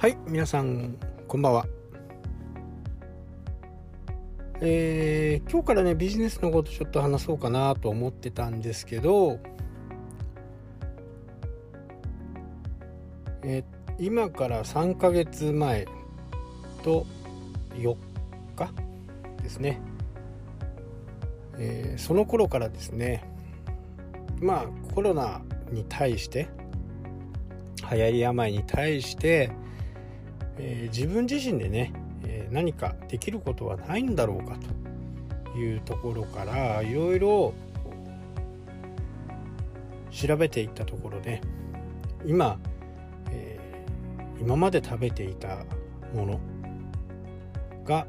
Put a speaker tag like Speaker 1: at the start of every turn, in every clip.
Speaker 1: はい皆さんこんばんは。えー、今日からねビジネスのことちょっと話そうかなと思ってたんですけどえ、今から3ヶ月前と4日ですね、えー、その頃からですねまあコロナに対して流行り病に対して、えー、自分自身でね、えー、何かできることはないんだろうかというところからいろいろ調べていったところね今、えー、今まで食べていたものが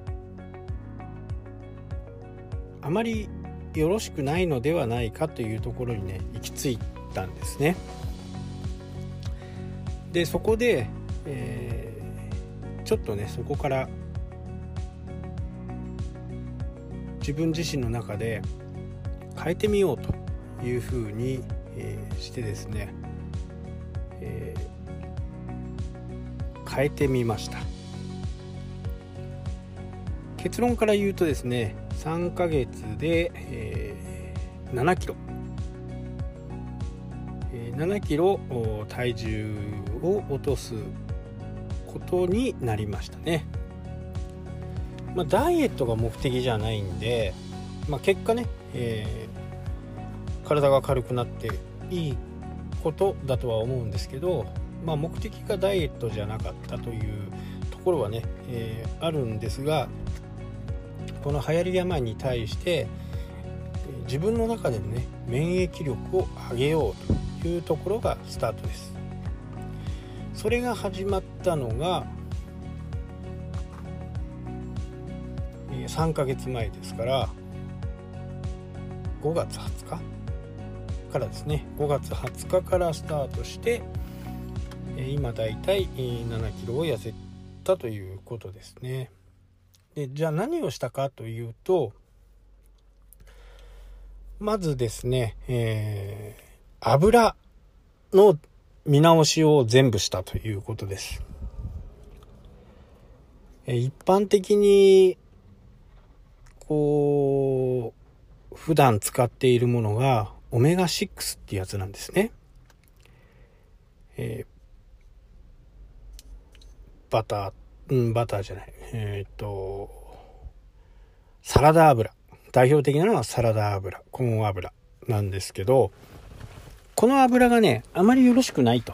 Speaker 1: あまりよろしくないのではないかというところにね行き着いたんですね。でそこで、えー、ちょっとねそこから自分自身の中で変えてみようというふうに、えー、してですね、えー、変えてみました。結論から言うとですね3ヶ月で、えー、7キロ。7キロ体重を落とすことになりましたね。まあ、ダイエットが目的じゃないんで、まあ、結果ね、えー、体が軽くなっていいことだとは思うんですけど、まあ、目的がダイエットじゃなかったというところはね、えー、あるんですがこの流行り病に対して自分の中でのね免疫力を上げようというところがスタートですそれが始まったのが3ヶ月前ですから5月20日からですね。5月20日からスタートして今だいたい7キロを痩せたということですね。でじゃあ何をしたかというとまずですね、えー油の見直しを全部したということです。一般的に、こう、普段使っているものが、オメガ6ってやつなんですね。えー、バター、うん、バターじゃない。えっ、と、サラダ油。代表的なのはサラダ油、コーン油なんですけど、この油がね、あまりよろしくないと。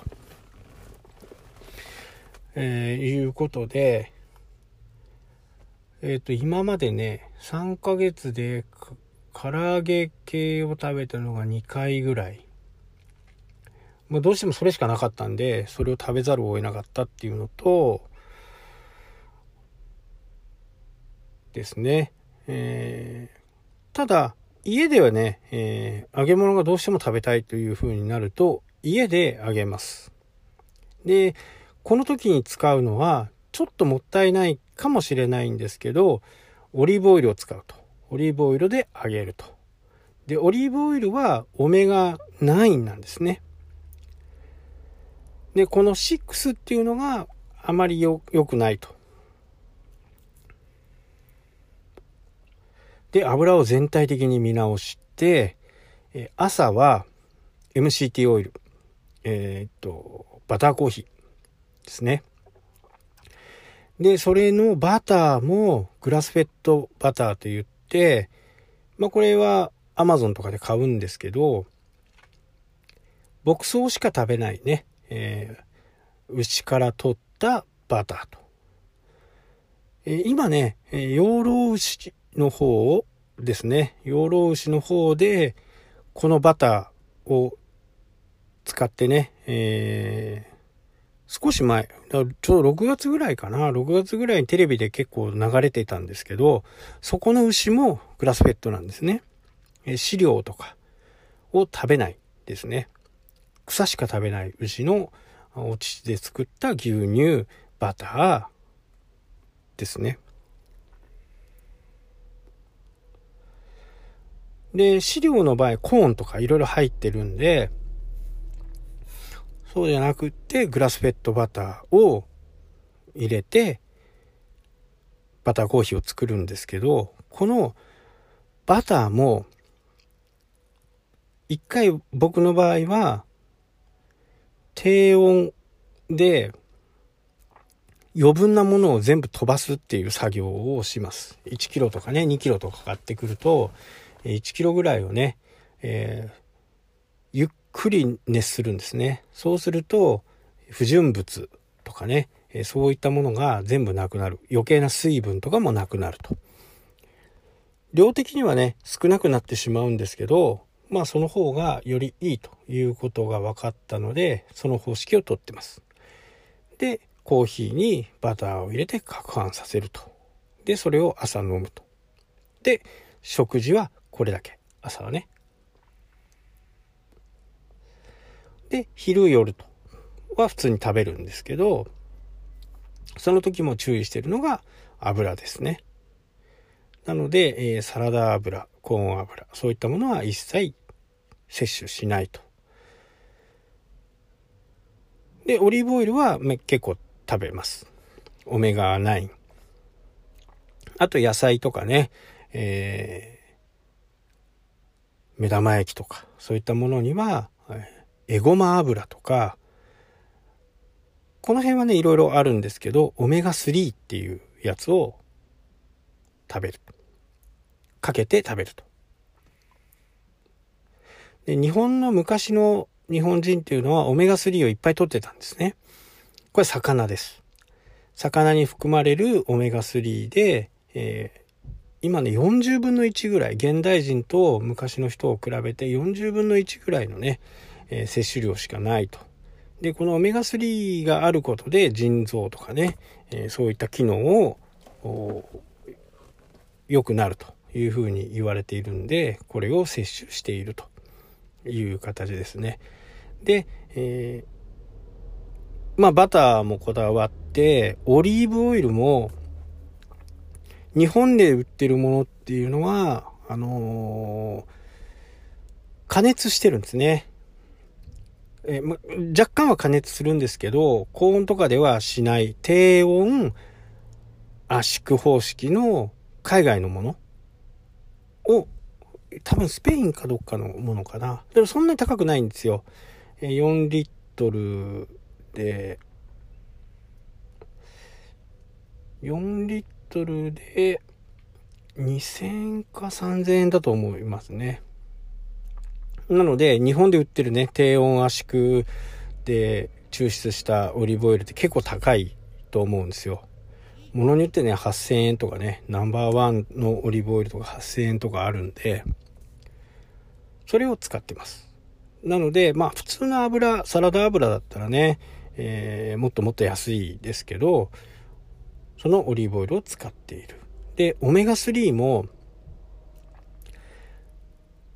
Speaker 1: えー、いうことで、えっ、ー、と、今までね、3ヶ月で唐揚げ系を食べたのが2回ぐらい。もうどうしてもそれしかなかったんで、それを食べざるを得なかったっていうのと、ですね。えー、ただ、家ではね、えー、揚げ物がどうしても食べたいという風になると、家で揚げます。で、この時に使うのは、ちょっともったいないかもしれないんですけど、オリーブオイルを使うと。オリーブオイルで揚げると。で、オリーブオイルはオメガ9なんですね。で、この6っていうのがあまり良くないと。で、油を全体的に見直して、え朝は MCT オイル、えー、っと、バターコーヒーですね。で、それのバターもグラスフェットバターと言って、まあこれは Amazon とかで買うんですけど、牧草しか食べないね、えー、牛から取ったバターと。え、今ね、養老牛の方をですね、養老牛の方で、このバターを使ってね、えー、少し前、ちょうど6月ぐらいかな、6月ぐらいにテレビで結構流れてたんですけど、そこの牛もグラスフェットなんですね。え飼料とかを食べないですね。草しか食べない牛のお乳で作った牛乳、バターですね。で、飼料の場合、コーンとかいろいろ入ってるんで、そうじゃなくって、グラスフェットバターを入れてバターコーヒーを作るんですけどこのバターも一回僕の場合は低温で余分なものを全部飛ばすっていう作業をします。1キロとかね、2キロとか買ってくると、1キロぐらいをね、えー、ゆっくり熱するんですね。そうすると、不純物とかね、えそういったものが全部なくなる。余計な水分とかもなくなると。量的にはね、少なくなってしまうんですけど、まあその方がよりいいということが分かったので、その方式をとってます。で、コーヒーにバターを入れて攪拌させると。で、それを朝飲むと。で、食事はこれだけ。朝はね。で、昼夜とは普通に食べるんですけど、その時も注意してるのが油ですね。なので、えー、サラダ油、コーン油、そういったものは一切摂取しないと。で、オリーブオイルは結構食べます。オメガ9。あと野菜とかね、えー、目玉焼きとか、そういったものには、エゴマ油とか、この辺はね、いろいろあるんですけど、オメガ3っていうやつを食べる。かけて食べると。で日本の昔の日本人っていうのはオメガ3をいっぱい取ってたんですね。これ魚です。魚に含まれるオメガ3で、えー、今ね40分の1ぐらい、現代人と昔の人を比べて40分の1ぐらいのね、えー、摂取量しかないと。で、このオメガ3があることで腎臓とかね、えー、そういった機能を良くなるというふうに言われているんで、これを摂取しているという形ですね。で、えー、まあバターもこだわって、オリーブオイルも日本で売ってるものっていうのは、あのー、加熱してるんですね。えま、若干は加熱するんですけど、高温とかではしない低温圧縮方式の海外のものを、多分スペインかどっかのものかな。でもそんなに高くないんですよ。4リットルで、4リットルで2000か3000円だと思いますね。なので、日本で売ってるね、低温圧縮で抽出したオリーブオイルって結構高いと思うんですよ。ものによってね、8000円とかね、ナンバーワンのオリーブオイルとか8000円とかあるんで、それを使ってます。なので、まあ普通の油、サラダ油だったらね、えー、もっともっと安いですけど、そのオリーブオイルを使っている。で、オメガ3も、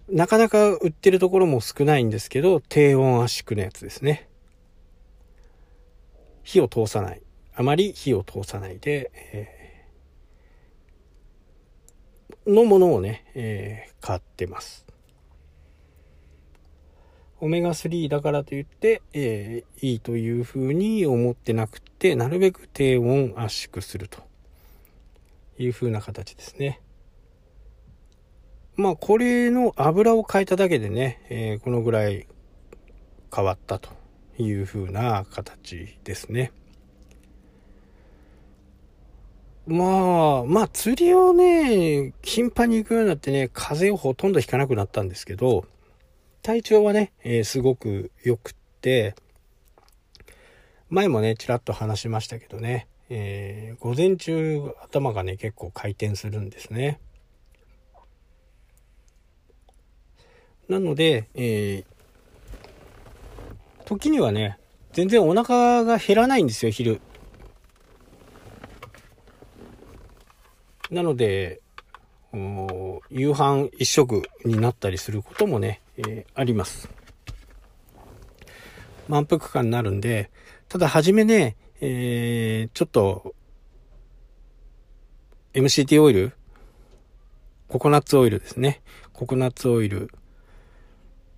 Speaker 1: なかなか売ってるところも少ないんですけど、低温圧縮のやつですね。火を通さない。あまり火を通さないで、えー、のものをね、えー、買ってます。オメガ3だからといって、えー、いいというふうに思ってなくて、なるべく低温圧縮するというふうな形ですね。まあ、これの油を変えただけでね、えー、このぐらい変わったという風な形ですね。まあ、まあ、釣りをね、頻繁に行くようになってね、風をほとんどひかなくなったんですけど、体調はね、えー、すごく良くって、前もね、ちらっと話しましたけどね、えー、午前中頭がね、結構回転するんですね。なので、えー、時にはね、全然お腹が減らないんですよ、昼。なので、夕飯一食になったりすることもね、えー、あります。満腹感になるんで、ただ初めね、えー、ちょっと、MCT オイル、ココナッツオイルですね。ココナッツオイル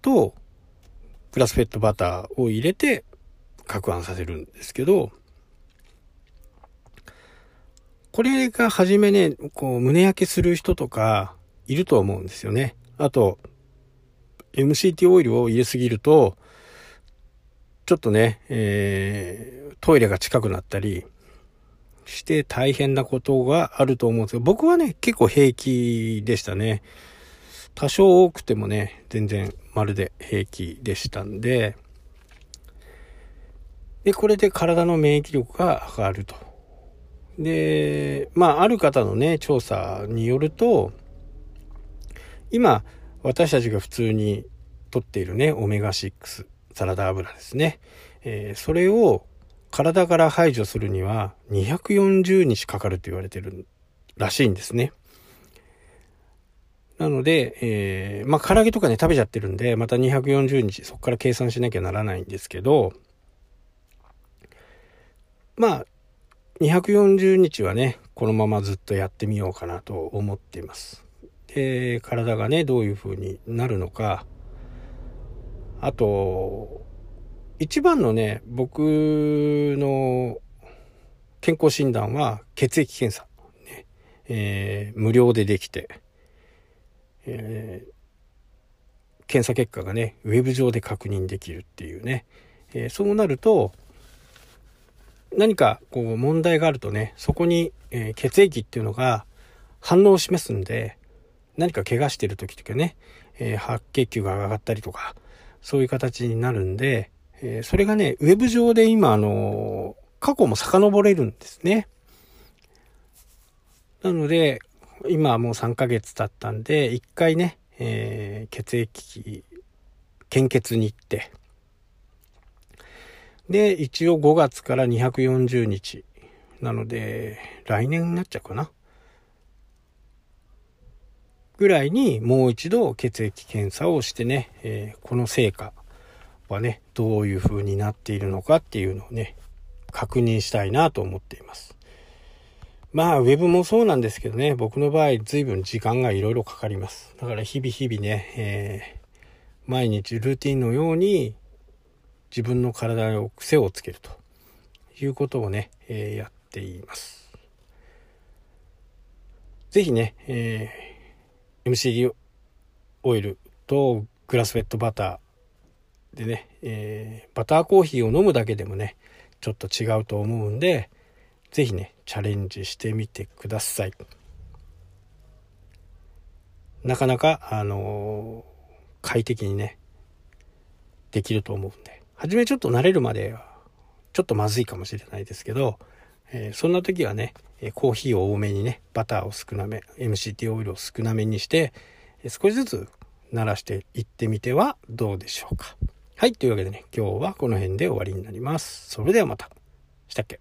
Speaker 1: と、グラスフェットバターを入れて、攪拌させるんですけど、これが初めね、こう、胸焼けする人とか、いると思うんですよね。あと、MCT オイルを入れすぎると、ちょっとね、えー、トイレが近くなったりして大変なことがあると思うんですけど、僕はね、結構平気でしたね。多少多くてもね、全然まるで平気でしたんで、で、これで体の免疫力が上がると。で、まあ、ある方のね、調査によると、今、私たちが普通に取っているね、オメガ6、サラダ油ですね。えー、それを体から排除するには240日かかると言われてるらしいんですね。なので、えー、まあ、唐揚げとかね、食べちゃってるんで、また240日、そこから計算しなきゃならないんですけど、まあ、240日はね、このままずっとやってみようかなと思っています。で、体がね、どういう風になるのか、あと、一番のね、僕の健康診断は血液検査。ねえー、無料でできて、えー、検査結果がね、ウェブ上で確認できるっていうね。えー、そうなると、何かこう問題があるとね、そこに、え血液っていうのが反応を示すんで、何か怪我してる時とかね、え白血球が上がったりとか、そういう形になるんで、えそれがね、ウェブ上で今、あの過去も遡れるんですね。なので、今はもう3ヶ月経ったんで、一回ね、えー、血液、献血に行って、で、一応5月から240日。なので、来年になっちゃうかな。ぐらいにもう一度血液検査をしてね、えー、この成果はね、どういう風になっているのかっていうのをね、確認したいなと思っています。まあ、ウェブもそうなんですけどね、僕の場合、随分時間がいろいろかかります。だから日々日々ね、えー、毎日ルーティンのように自分の体を癖をつけるということをね、えー、やっています。ぜひね、えー、MCD オイルとグラスフェットバターでね、えー、バターコーヒーを飲むだけでもね、ちょっと違うと思うんで、ぜひね、チャレンジしてみてください。なかなか、あのー、快適にね、できると思うんで。はじめちょっと慣れるまでは、ちょっとまずいかもしれないですけど、えー、そんな時はね、コーヒーを多めにね、バターを少なめ、MCT オイルを少なめにして、少しずつ慣らしていってみてはどうでしょうか。はい、というわけでね、今日はこの辺で終わりになります。それではまた。したっけ？